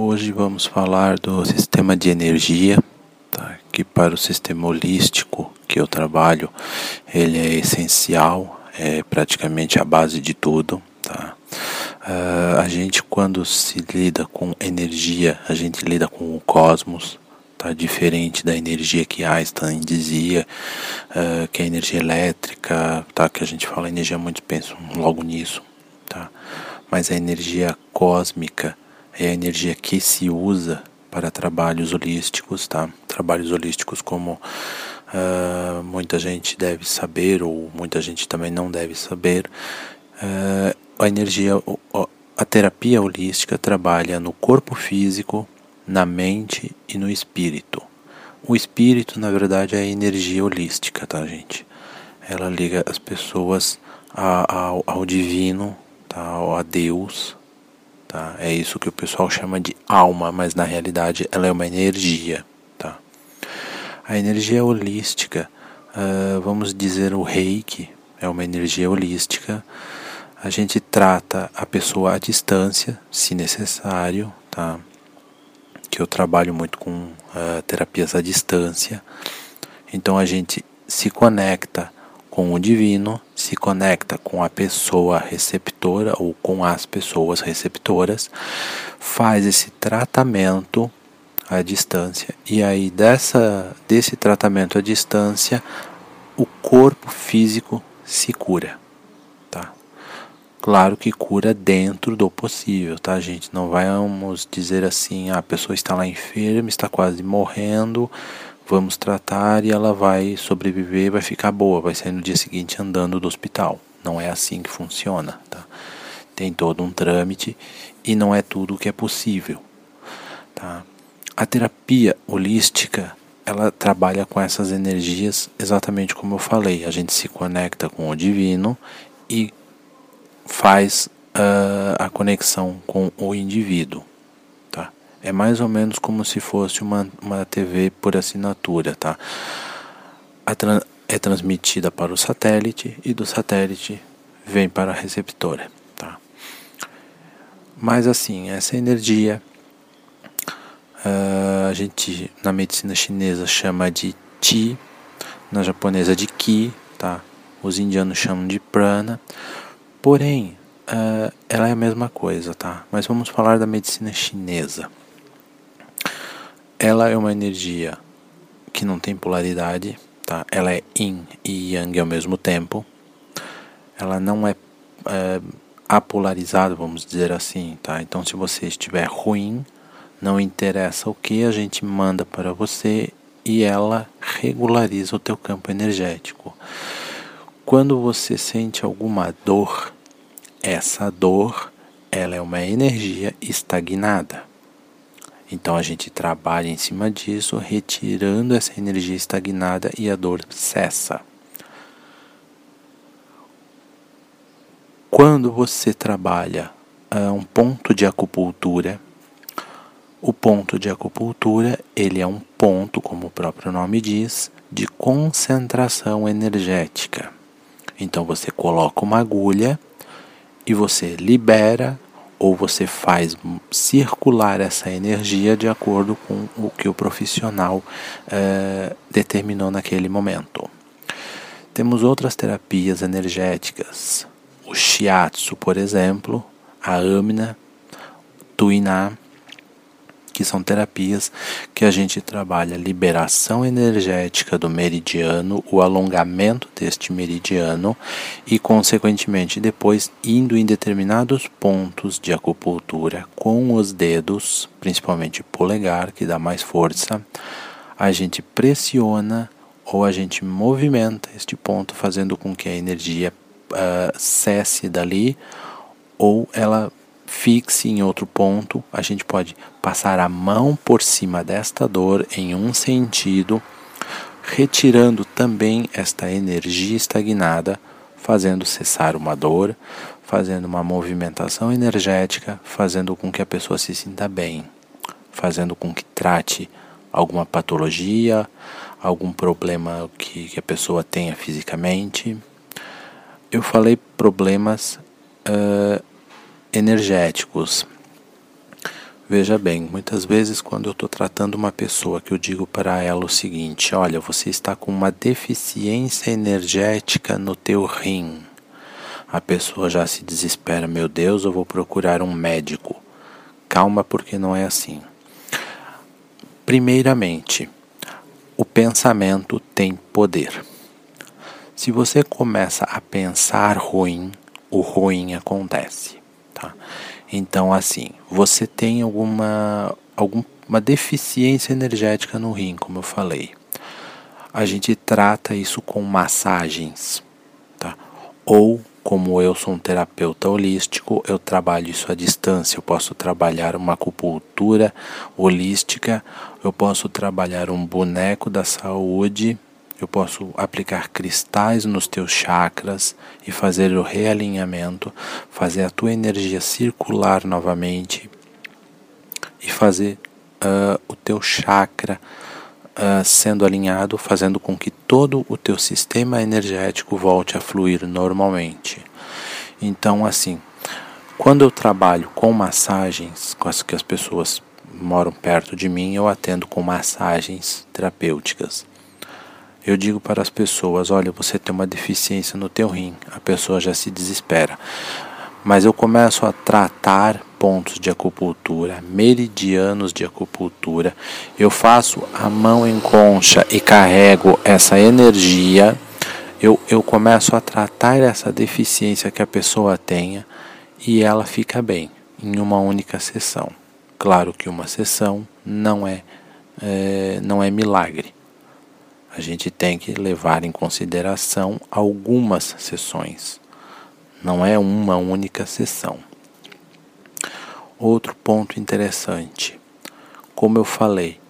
Hoje vamos falar do sistema de energia, tá? que para o sistema holístico que eu trabalho, ele é essencial, é praticamente a base de tudo. Tá? Uh, a gente quando se lida com energia, a gente lida com o cosmos, tá? diferente da energia que Einstein dizia, uh, que é energia elétrica, tá? que a gente fala energia, muitos pensam logo nisso. Tá? Mas a energia cósmica é a energia que se usa para trabalhos holísticos, tá? Trabalhos holísticos como uh, muita gente deve saber ou muita gente também não deve saber. Uh, a energia, a terapia holística trabalha no corpo físico, na mente e no espírito. O espírito, na verdade, é a energia holística, tá, gente? Ela liga as pessoas ao, ao divino, tá? a Deus, tá? É isso que o pessoal chama de alma, mas na realidade ela é uma energia, tá? A energia holística, uh, vamos dizer o reiki, é uma energia holística. A gente trata a pessoa à distância, se necessário, tá? Que eu trabalho muito com uh, terapias à distância. Então a gente se conecta com o divino, se conecta com a pessoa receptora ou com as pessoas receptoras, faz esse tratamento à distância e aí dessa desse tratamento à distância o corpo físico se cura, tá? Claro que cura dentro do possível, tá, gente? Não vamos dizer assim, ah, a pessoa está lá enferma, está quase morrendo, vamos tratar e ela vai sobreviver, vai ficar boa, vai sair no dia seguinte andando do hospital. Não é assim que funciona, tá? Tem todo um trâmite e não é tudo o que é possível, tá? A terapia holística, ela trabalha com essas energias exatamente como eu falei. A gente se conecta com o divino e faz uh, a conexão com o indivíduo. É mais ou menos como se fosse uma, uma TV por assinatura, tá? Tra é transmitida para o satélite e do satélite vem para a receptora, tá? Mas assim, essa energia uh, a gente na medicina chinesa chama de Qi, na japonesa de Ki, tá? Os indianos chamam de prana. Porém, uh, ela é a mesma coisa, tá? Mas vamos falar da medicina chinesa. Ela é uma energia que não tem polaridade, tá? Ela é yin e yang ao mesmo tempo. Ela não é, é apolarizada, vamos dizer assim, tá? Então, se você estiver ruim, não interessa o que a gente manda para você e ela regulariza o teu campo energético. Quando você sente alguma dor, essa dor, ela é uma energia estagnada. Então a gente trabalha em cima disso, retirando essa energia estagnada e a dor cessa. Quando você trabalha uh, um ponto de acupuntura, o ponto de acupuntura, ele é um ponto, como o próprio nome diz, de concentração energética. Então você coloca uma agulha e você libera ou você faz circular essa energia de acordo com o que o profissional eh, determinou naquele momento. Temos outras terapias energéticas, o shiatsu, por exemplo, a amina, tuiná, que são terapias que a gente trabalha a liberação energética do meridiano, o alongamento deste meridiano e, consequentemente, depois indo em determinados pontos de acupuntura com os dedos, principalmente polegar, que dá mais força, a gente pressiona ou a gente movimenta este ponto, fazendo com que a energia uh, cesse dali ou ela fixe em outro ponto, a gente pode passar a mão por cima desta dor em um sentido, retirando também esta energia estagnada, fazendo cessar uma dor, fazendo uma movimentação energética, fazendo com que a pessoa se sinta bem, fazendo com que trate alguma patologia, algum problema que, que a pessoa tenha fisicamente. Eu falei problemas uh, energéticos. Veja bem, muitas vezes quando eu estou tratando uma pessoa que eu digo para ela o seguinte: olha, você está com uma deficiência energética no teu rim. A pessoa já se desespera, meu Deus, eu vou procurar um médico. Calma, porque não é assim. Primeiramente, o pensamento tem poder. Se você começa a pensar ruim, o ruim acontece, tá? Então, assim, você tem alguma, alguma deficiência energética no rim, como eu falei. A gente trata isso com massagens, tá? Ou, como eu sou um terapeuta holístico, eu trabalho isso à distância. Eu posso trabalhar uma acupuntura holística, eu posso trabalhar um boneco da saúde eu posso aplicar cristais nos teus chakras e fazer o realinhamento, fazer a tua energia circular novamente e fazer uh, o teu chakra uh, sendo alinhado, fazendo com que todo o teu sistema energético volte a fluir normalmente. Então, assim, quando eu trabalho com massagens, com as que as pessoas moram perto de mim, eu atendo com massagens terapêuticas. Eu digo para as pessoas: olha, você tem uma deficiência no teu rim. A pessoa já se desespera. Mas eu começo a tratar pontos de acupuntura, meridianos de acupuntura. Eu faço a mão em concha e carrego essa energia. Eu, eu começo a tratar essa deficiência que a pessoa tenha e ela fica bem em uma única sessão. Claro que uma sessão não é, é não é milagre a gente tem que levar em consideração algumas sessões, não é uma única sessão. Outro ponto interessante, como eu falei,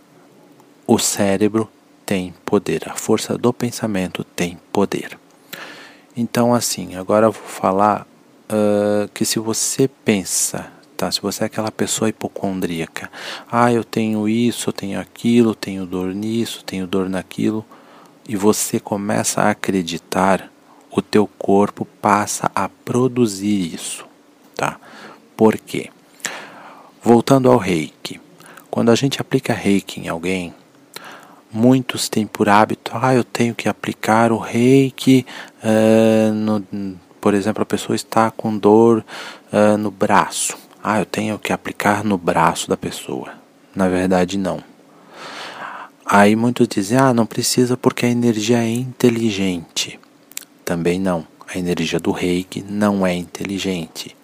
o cérebro tem poder, a força do pensamento tem poder. Então, assim, agora eu vou falar uh, que se você pensa, tá? Se você é aquela pessoa hipocondríaca, ah, eu tenho isso, eu tenho aquilo, tenho dor nisso, tenho dor naquilo, e você começa a acreditar, o teu corpo passa a produzir isso, tá? Por quê? Voltando ao reiki. Quando a gente aplica reiki em alguém, muitos têm por hábito, ah, eu tenho que aplicar o reiki, uh, no, por exemplo, a pessoa está com dor uh, no braço. Ah, eu tenho que aplicar no braço da pessoa. Na verdade, não. Aí muitos dizem: ah, não precisa porque a energia é inteligente. Também não. A energia do reiki não é inteligente.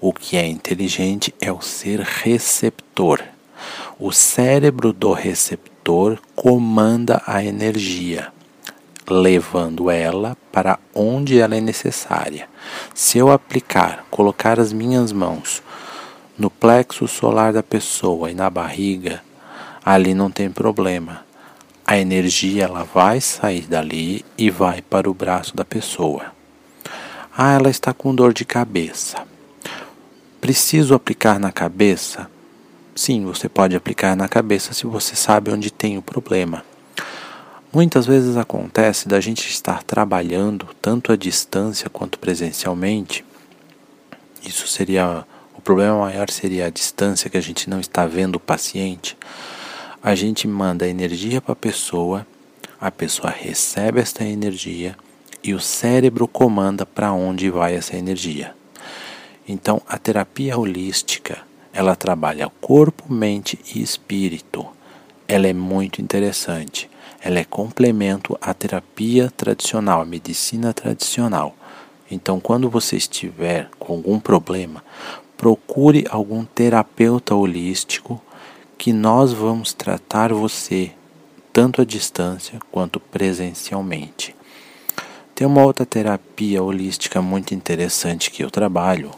O que é inteligente é o ser receptor. O cérebro do receptor comanda a energia, levando ela para onde ela é necessária. Se eu aplicar, colocar as minhas mãos no plexo solar da pessoa e na barriga, ali não tem problema. A energia ela vai sair dali e vai para o braço da pessoa. Ah, ela está com dor de cabeça. Preciso aplicar na cabeça? Sim, você pode aplicar na cabeça se você sabe onde tem o problema. Muitas vezes acontece da gente estar trabalhando tanto à distância quanto presencialmente. Isso seria o problema maior seria a distância que a gente não está vendo o paciente a gente manda energia para a pessoa, a pessoa recebe esta energia e o cérebro comanda para onde vai essa energia. Então, a terapia holística, ela trabalha corpo, mente e espírito. Ela é muito interessante. Ela é complemento à terapia tradicional, à medicina tradicional. Então, quando você estiver com algum problema, procure algum terapeuta holístico que nós vamos tratar você tanto à distância quanto presencialmente. Tem uma outra terapia holística muito interessante que eu trabalho,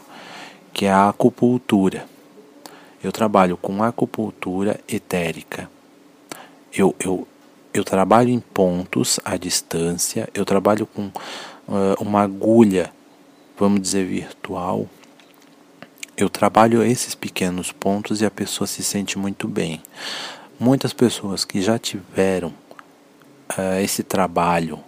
que é a acupuntura. Eu trabalho com acupuntura etérica. Eu, eu, eu trabalho em pontos à distância, eu trabalho com uh, uma agulha, vamos dizer, virtual, eu trabalho esses pequenos pontos e a pessoa se sente muito bem. Muitas pessoas que já tiveram uh, esse trabalho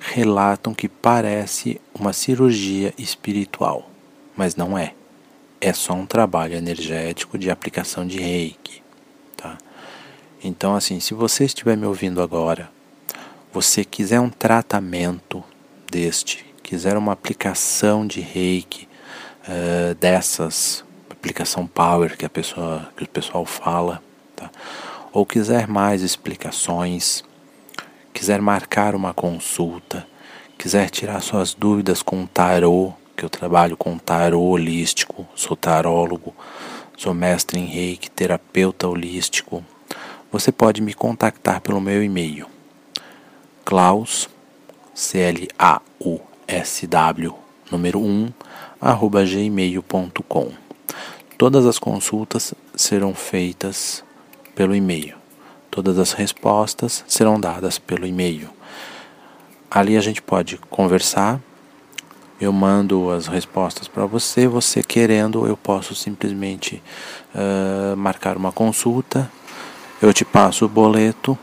relatam que parece uma cirurgia espiritual, mas não é. é só um trabalho energético de aplicação de reiki. Tá? Então, assim, se você estiver me ouvindo agora, você quiser um tratamento deste, quiser uma aplicação de reiki uh, dessas, aplicação power que, a pessoa, que o pessoal fala, tá? ou quiser mais explicações, quiser marcar uma consulta, quiser tirar suas dúvidas com tarô, que eu trabalho com tarô holístico, sou tarólogo, sou mestre em reiki, terapeuta holístico, você pode me contactar pelo meu e-mail, Klaus, C-L-A-U-S-W, número 1, arroba gmail.com. Todas as consultas serão feitas pelo e-mail. Todas as respostas serão dadas pelo e-mail. Ali a gente pode conversar. Eu mando as respostas para você. Você querendo, eu posso simplesmente uh, marcar uma consulta. Eu te passo o boleto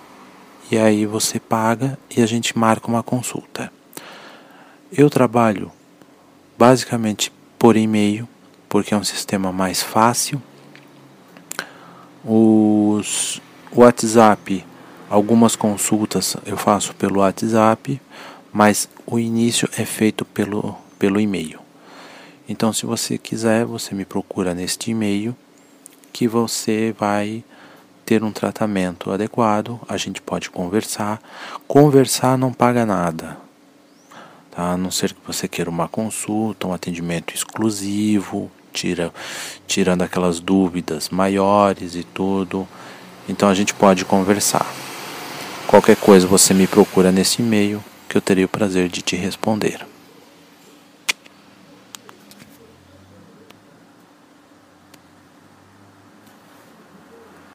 e aí você paga e a gente marca uma consulta. Eu trabalho basicamente por e-mail, porque é um sistema mais fácil. Os WhatsApp, algumas consultas eu faço pelo WhatsApp, mas o início é feito pelo, pelo e-mail. Então, se você quiser, você me procura neste e-mail que você vai ter um tratamento adequado, a gente pode conversar. Conversar não paga nada, tá? a não ser que você queira uma consulta, um atendimento exclusivo, tira, tirando aquelas dúvidas maiores e tudo. Então a gente pode conversar. Qualquer coisa você me procura nesse e-mail que eu terei o prazer de te responder.